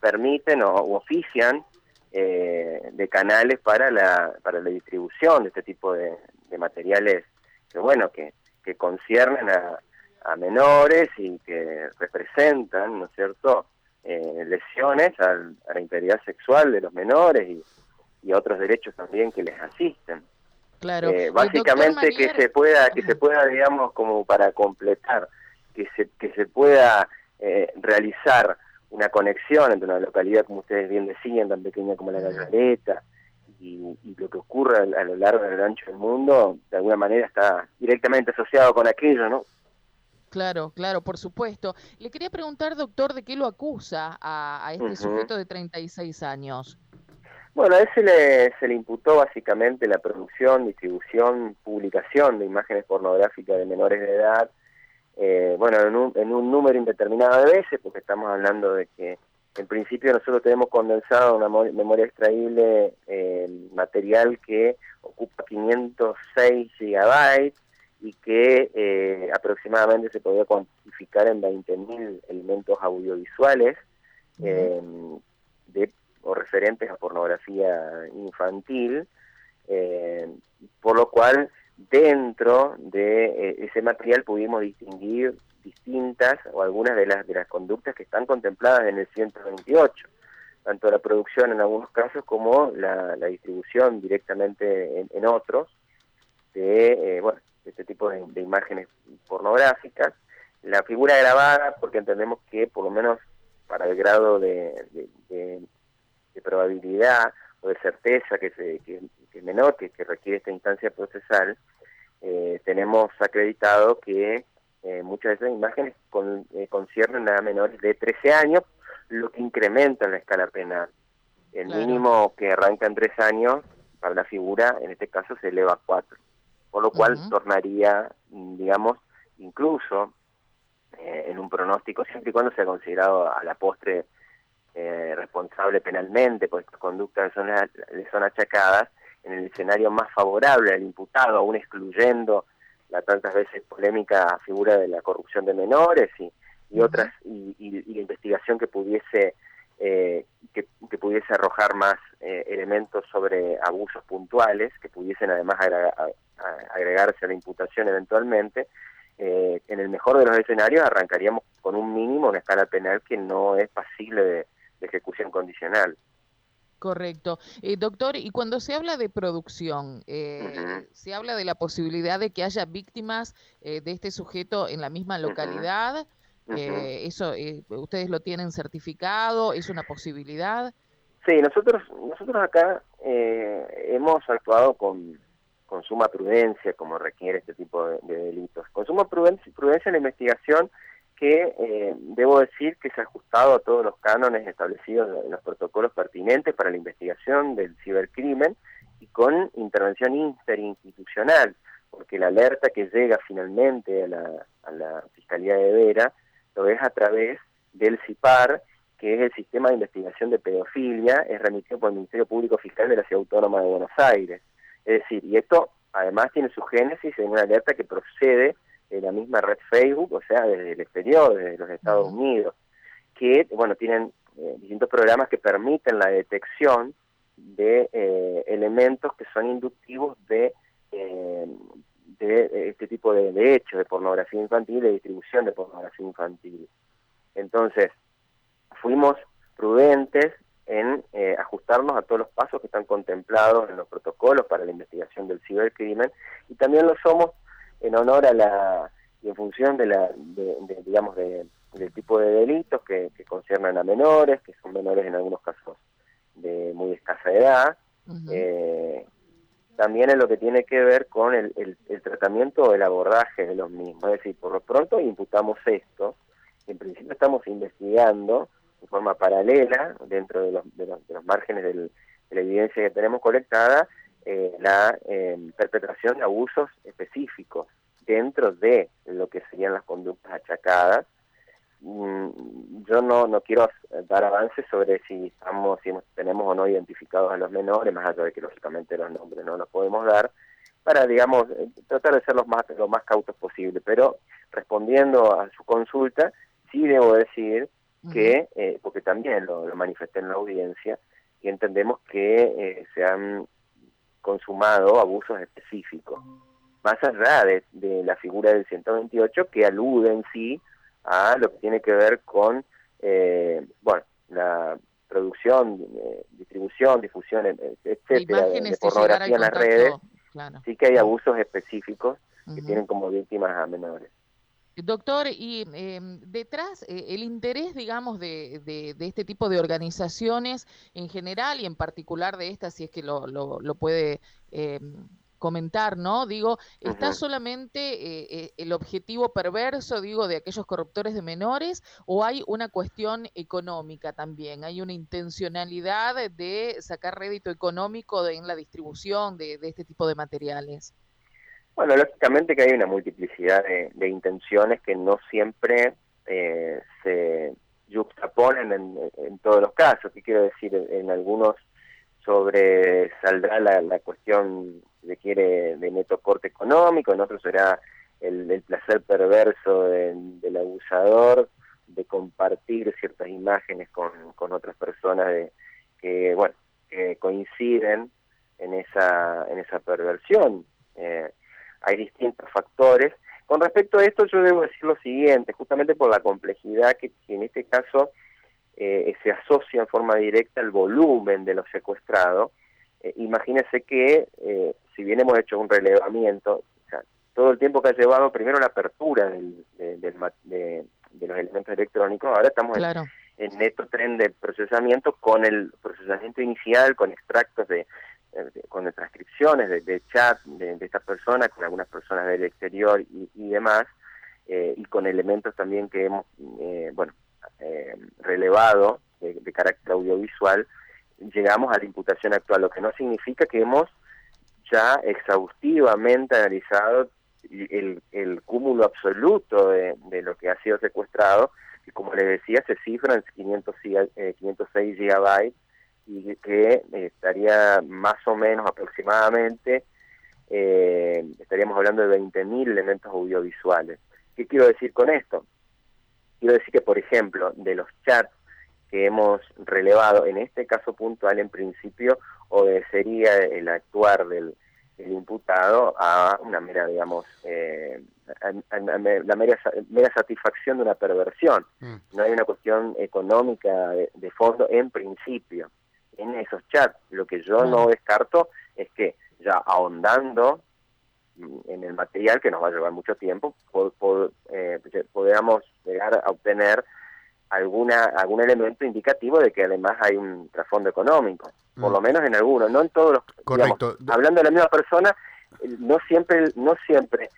permiten o ofician eh, de canales para la, para la distribución de este tipo de, materiales que, bueno, que, que conciernen a, a menores y que representan, ¿no es cierto?, eh, lesiones a la integridad sexual de los menores y, y otros derechos también que les asisten. Claro. Eh, básicamente que se pueda, que se pueda, digamos, como para completar, que se, que se pueda eh, realizar una conexión entre una localidad, como ustedes bien decían, tan pequeña como la Gallareta, y, y, lo que ocurre a, a, lo largo del ancho del mundo, de alguna manera está directamente asociado con aquello, ¿no? Claro, claro, por supuesto. Le quería preguntar, doctor, de qué lo acusa a, a este uh -huh. sujeto de 36 años. Bueno, a él se le, se le imputó básicamente la producción, distribución, publicación de imágenes pornográficas de menores de edad, eh, bueno, en un, en un número indeterminado de veces, porque estamos hablando de que en principio nosotros tenemos condensado una memoria extraíble eh, material que ocupa 506 gigabytes, y que eh, aproximadamente se podía cuantificar en 20.000 elementos audiovisuales eh, de, o referentes a pornografía infantil, eh, por lo cual dentro de eh, ese material pudimos distinguir distintas o algunas de las de las conductas que están contempladas en el 128 tanto la producción en algunos casos como la, distribución directamente en, otros de eh, bueno este tipo de, imágenes pornográficas. La figura grabada, porque entendemos que por lo menos para el grado de, de probabilidad o de certeza que, se, que, que es menor, que, que, requiere esta instancia procesal, eh, tenemos acreditado que eh, muchas de esas imágenes con, eh, conciernen a menores de 13 años, lo que incrementa la escala penal. El claro. mínimo que arranca en 3 años para la figura, en este caso, se eleva a 4 por lo cual uh -huh. tornaría, digamos, incluso eh, en un pronóstico, siempre y cuando sea considerado a la postre eh, responsable penalmente por estas conductas que son, le son achacadas, en el escenario más favorable al imputado, aún excluyendo la tantas veces polémica figura de la corrupción de menores y, y otras, y, y, y, la investigación que pudiese eh, que, que, pudiese arrojar más eh, elementos sobre abusos puntuales, que pudiesen además agregar, agregarse a la imputación eventualmente, eh, en el mejor de los escenarios arrancaríamos con un mínimo, una escala penal que no es pasible de, de ejecución condicional. Correcto. Eh, doctor, y cuando se habla de producción, eh, uh -huh. ¿se habla de la posibilidad de que haya víctimas eh, de este sujeto en la misma localidad? Uh -huh. -huh. ¿Eso ustedes lo tienen certificado? ¿Es una posibilidad? Sí, nosotros, nosotros acá hemos actuado con con suma prudencia, como requiere este tipo de, de delitos. Con suma prudencia, prudencia en la investigación que eh, debo decir que se ha ajustado a todos los cánones establecidos en los protocolos pertinentes para la investigación del cibercrimen y con intervención interinstitucional, porque la alerta que llega finalmente a la, a la Fiscalía de Vera lo es a través del CIPAR, que es el Sistema de Investigación de Pedofilia, es remitido por el Ministerio Público Fiscal de la Ciudad Autónoma de Buenos Aires. Es decir, y esto además tiene su génesis en una alerta que procede de la misma red Facebook, o sea, desde el exterior, desde los Estados Unidos, que, bueno, tienen eh, distintos programas que permiten la detección de eh, elementos que son inductivos de, eh, de este tipo de, de, hechos, de pornografía infantil, de distribución de pornografía infantil. Entonces, fuimos prudentes en eh, ajustarnos a todos los pasos que están contemplados en los protocolos para la investigación del cibercrimen y también lo somos en honor a la y en función de la de, de, digamos de, del tipo de delitos que, que conciernen a menores que son menores en algunos casos de muy escasa edad uh -huh. eh, también en lo que tiene que ver con el, el, el tratamiento o el abordaje de los mismos es decir por lo pronto imputamos esto en principio estamos investigando de forma paralela, dentro de los, de los, de los márgenes del, de la evidencia que tenemos colectada, eh, la eh, perpetración de abusos específicos dentro de lo que serían las conductas achacadas. Mm, yo no, no quiero dar avances sobre si estamos, si tenemos o no identificados a los menores, más allá de que lógicamente los nombres no los podemos dar, para, digamos, eh, tratar de ser los más, lo más cautos posible. Pero respondiendo a su consulta, sí debo decir que, eh, porque también lo, manifesté en la audiencia, y entendemos que eh, se han consumado abusos específicos, más allá de, de, la figura del 128 que alude en sí a lo que tiene que ver con, eh, bueno, la producción, distribución, difusión, etcétera, de, pornografía en las redes, sí que hay abusos específicos que tienen como víctimas a menores. Doctor, y em, detrás eh, el interés, digamos, de, de, este tipo de organizaciones en general y en particular de esta, si es que lo, lo, puede em, comentar, ¿no? Digo, ¿está solamente eh, eh, el objetivo perverso, digo, de aquellos corruptores de menores o hay una cuestión económica también? ¿Hay una intencionalidad de sacar rédito económico en la distribución de, de este tipo de materiales? Bueno, lógicamente que hay una multiplicidad de, intenciones que no siempre eh, se juxtaponen en, todos los casos. ¿Qué quiero decir? En, algunos sobresaldrá la, la cuestión de quiere de neto corte económico, en otros será el, placer perverso del abusador de compartir ciertas imágenes con, con otras personas de, que, bueno, que coinciden en esa, en esa perversión. Eh, hay distintos factores. Con respecto a esto yo debo decir lo siguiente, justamente por la complejidad que, en este caso eh, se asocia en forma directa el volumen de lo secuestrado. Eh, imagínense que eh, si bien hemos hecho un relevamiento, todo el tiempo que ha llevado primero la apertura del, de, los elementos electrónicos, ahora estamos en, en neto tren de procesamiento con el procesamiento inicial, con extractos de, con transcripciones de, chat de, estas personas, con algunas personas del exterior y, demás, eh, y con elementos también que hemos, eh, bueno, relevado de, carácter audiovisual, llegamos a la imputación actual, lo que no significa que hemos ya exhaustivamente analizado el, cúmulo absoluto de, lo que ha sido secuestrado, y como les decía, se cifra en 500, 506 gigabytes y que estaría más o menos aproximadamente, eh, estaríamos hablando de 20.000 elementos audiovisuales. ¿Qué quiero decir con esto? Quiero decir que, por ejemplo, de los chats que hemos relevado, en este caso puntual, en principio, obedecería el actuar del imputado a una mera, digamos, eh, la mera, mera, satisfacción de una perversión. Mm. No hay una cuestión económica de fondo en principio en esos chats. Lo que yo no descarto es que ya ahondando en el material, que nos va a llevar mucho tiempo, eh, podamos llegar a obtener alguna algún elemento indicativo de que además hay un trasfondo económico, por mm. lo menos en algunos, no en todos los. Correcto. hablando de la misma persona, no siempre no siempre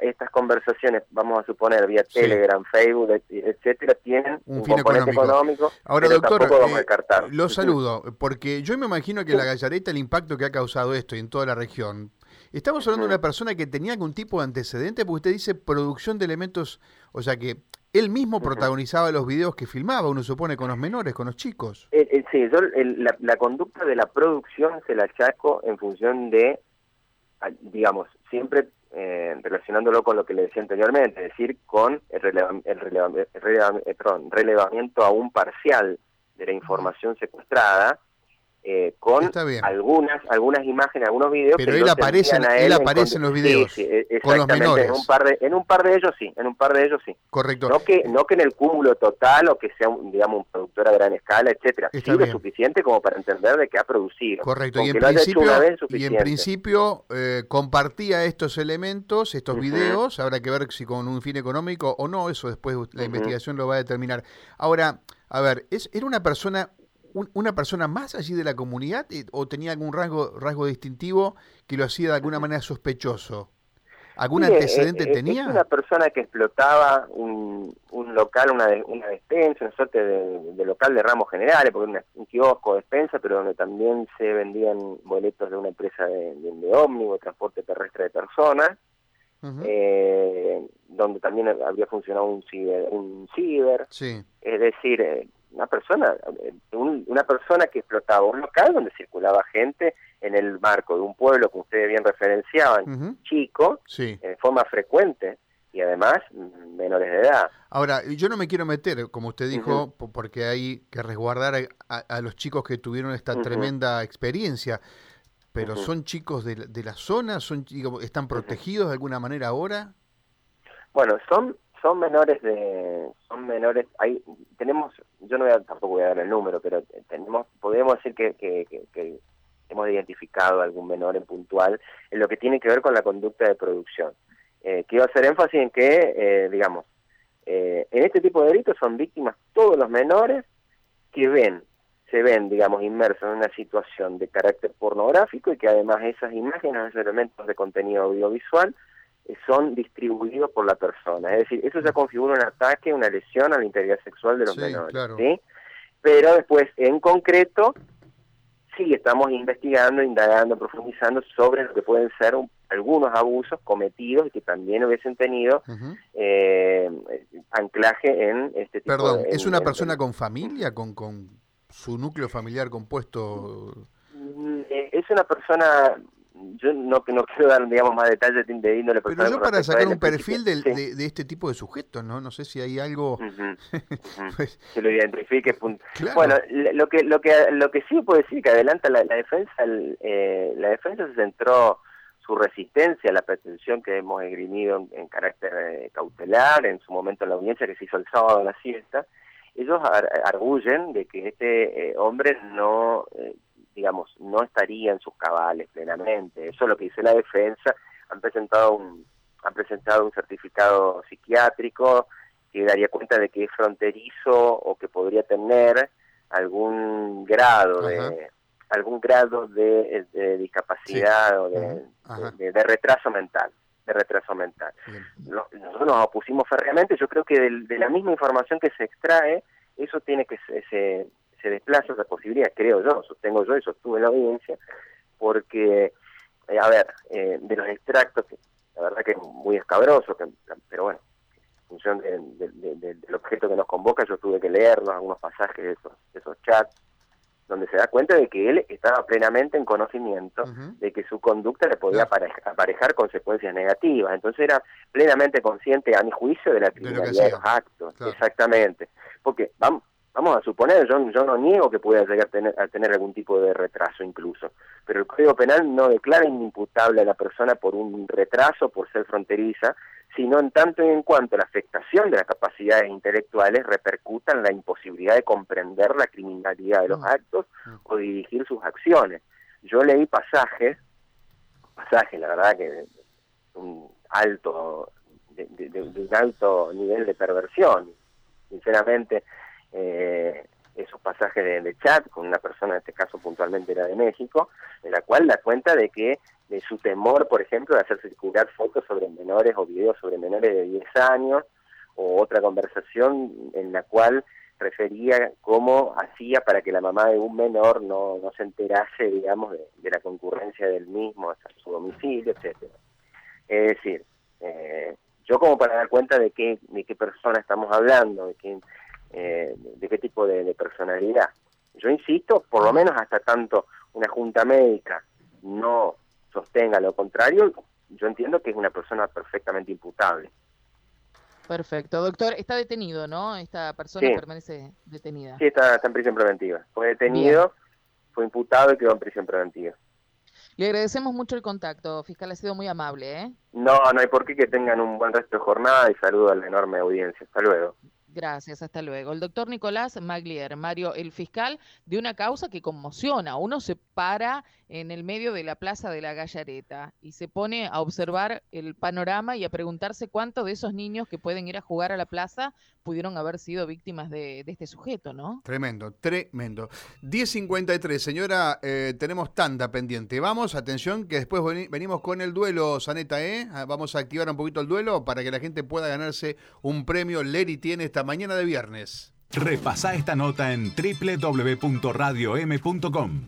estas conversaciones, vamos a suponer, vía Telegram, Facebook, etcétera, tienen un, fin económico. Ahora, doctor, eh, lo saludo, porque yo me imagino que la Gallareta, el impacto que ha causado esto y en toda la región, estamos hablando de una persona que tenía algún tipo de antecedente, porque usted dice producción de elementos, o sea que él mismo protagonizaba los videos que filmaba, uno supone, con los menores, con los chicos. Eh, eh, sí, yo la, la, conducta de la producción se la achaco en función de, digamos, siempre eh, relacionándolo con lo que le decía anteriormente, es decir, con el, relevamiento aún parcial de la información secuestrada, eh, con algunas algunas imágenes, algunos videos. Pero él aparece, él, aparece en los videos con los menores. En un par de, en un par de ellos sí, en un par de ellos sí. Correcto. No que no que en el cúmulo total o que sea un, digamos un productor a gran escala, etcétera. sí lo suficiente como para entender de qué ha producido. Correcto. Y en, principio, y en, principio, eh, compartía estos elementos, estos videos. Habrá que ver si con un fin económico o no. Eso después la investigación lo va a determinar. Ahora, a ver, es, era una persona una persona más allí de la comunidad eh, o tenía algún rasgo, rasgo distintivo que lo hacía de alguna manera sospechoso? ¿Algún antecedente eh, eh, tenía? Es una persona que explotaba un, un local, una, una despensa, una suerte de, local de ramos generales, porque un kiosco, despensa, pero donde también se vendían boletos de una empresa de, de, ómnibus, transporte terrestre de personas, donde también habría funcionado un ciber. Un ciber. Sí. Es decir, una persona, una persona que explotaba un local donde circulaba gente en el marco de un pueblo que ustedes bien referenciaban, chico, sí. en forma frecuente y además menores de edad. Ahora, yo no me quiero meter, como usted dijo, porque hay que resguardar a, los chicos que tuvieron esta tremenda experiencia, pero ¿son chicos de, de, la zona? ¿Son ¿Están protegidos de alguna manera ahora? Bueno, son son menores de son menores hay tenemos yo no voy a, tampoco voy a dar el número pero tenemos podemos decir que, que, hemos identificado algún menor en puntual en lo que tiene que ver con la conducta de producción. Eh, quiero hacer énfasis en que eh, digamos eh, en este tipo de delitos son víctimas todos los menores que ven se ven digamos inmersos en una situación de carácter pornográfico y que además esas imágenes esos elementos de contenido audiovisual son distribuidos por la persona. Es decir, eso ya configura un ataque, una lesión a la integridad sexual de los menores. ¿sí? Pero después, en concreto, sí estamos investigando, indagando, profundizando sobre lo que pueden ser algunos abusos cometidos y que también hubiesen tenido eh, anclaje en este tipo Perdón, ¿es una persona con familia, con, con su núcleo familiar compuesto? Mm, eh, es una persona yo no, no quiero dar, digamos, más detalles de índole Pero yo para sacar un perfil de, de, este tipo de sujetos, ¿no? No sé si hay algo... Pues que lo identifique. Bueno, lo que, lo, que, lo que sí puedo decir que adelanta la, defensa, eh, la defensa se centró su resistencia a la pretensión que hemos esgrimido en, carácter eh, cautelar, en su momento en la audiencia que se hizo el sábado a la siesta, ellos arguyen de que este eh, hombre no digamos, no estaría en sus cabales plenamente. Eso es lo que dice la defensa. Han presentado un, han presentado un certificado psiquiátrico que daría cuenta de que es fronterizo o que podría tener algún grado de algún grado de, discapacidad o de, de, retraso mental de retraso mental. Nosotros nos opusimos férreamente, yo creo que de, la misma información que se extrae, eso tiene que se, se desplaza esa posibilidad, creo yo, sostengo yo y sostuve en la audiencia, porque, eh, a ver, eh, de los extractos, la verdad que es muy escabroso, pero bueno, en función del objeto que nos convoca, yo tuve que leerlos, algunos pasajes de esos, esos chats, donde se da cuenta de que él estaba plenamente en conocimiento de que su conducta le podía aparejar, consecuencias negativas. Entonces era plenamente consciente, a mi juicio, de la criminalidad de, los actos. Exactamente. Porque, vamos, vamos a suponer, yo, yo no niego que pueda llegar a tener, a tener algún tipo de retraso incluso, pero el Código Penal no declara inimputable a la persona por un retraso, por ser fronteriza, sino en tanto y en cuanto la afectación de las capacidades intelectuales repercuta en la imposibilidad de comprender la criminalidad de los mm. actos o dirigir sus acciones. Yo leí pasajes, pasajes, la verdad que un alto, de un alto nivel de perversión, sinceramente, eh, esos pasajes de, chat con una persona, en este caso puntualmente era de México, en la cual da cuenta de que de su temor, por ejemplo, de hacer circular fotos sobre menores o videos sobre menores de 10 años, o otra conversación en la cual refería cómo hacía para que la mamá de un menor no, no se enterase, digamos, de, la concurrencia del mismo hasta su domicilio, etcétera. Es decir, eh, yo como para dar cuenta de qué, de qué persona estamos hablando, de qué eh, de qué tipo de, personalidad. Yo insisto, por lo menos hasta tanto una junta médica no sostenga lo contrario, yo entiendo que es una persona perfectamente imputable. Perfecto. Doctor, está detenido, ¿no? Esta persona permanece detenida. Sí, está, en prisión preventiva. Fue detenido, fue imputado y quedó en prisión preventiva. Le agradecemos mucho el contacto, fiscal, ha sido muy amable. ¿eh? No, no hay por qué que tengan un buen resto de jornada y saludo a la enorme audiencia. Hasta luego. Gracias, hasta luego. El doctor Nicolás Maglier, Mario, el fiscal de una causa que conmociona. Uno se para en el medio de la Plaza de la Gallareta y se pone a observar el panorama y a preguntarse cuántos de esos niños que pueden ir a jugar a la plaza pudieron haber sido víctimas de, este sujeto, ¿no? Tremendo, tremendo. 10.53, señora, eh, tenemos tanda pendiente. Vamos, atención, que después venimos con el duelo, Saneta, ¿eh? Ah, vamos a activar un poquito el duelo para que la gente pueda ganarse un premio. Leri tiene esta mañana de viernes. Repasa esta nota en www.radiom.com.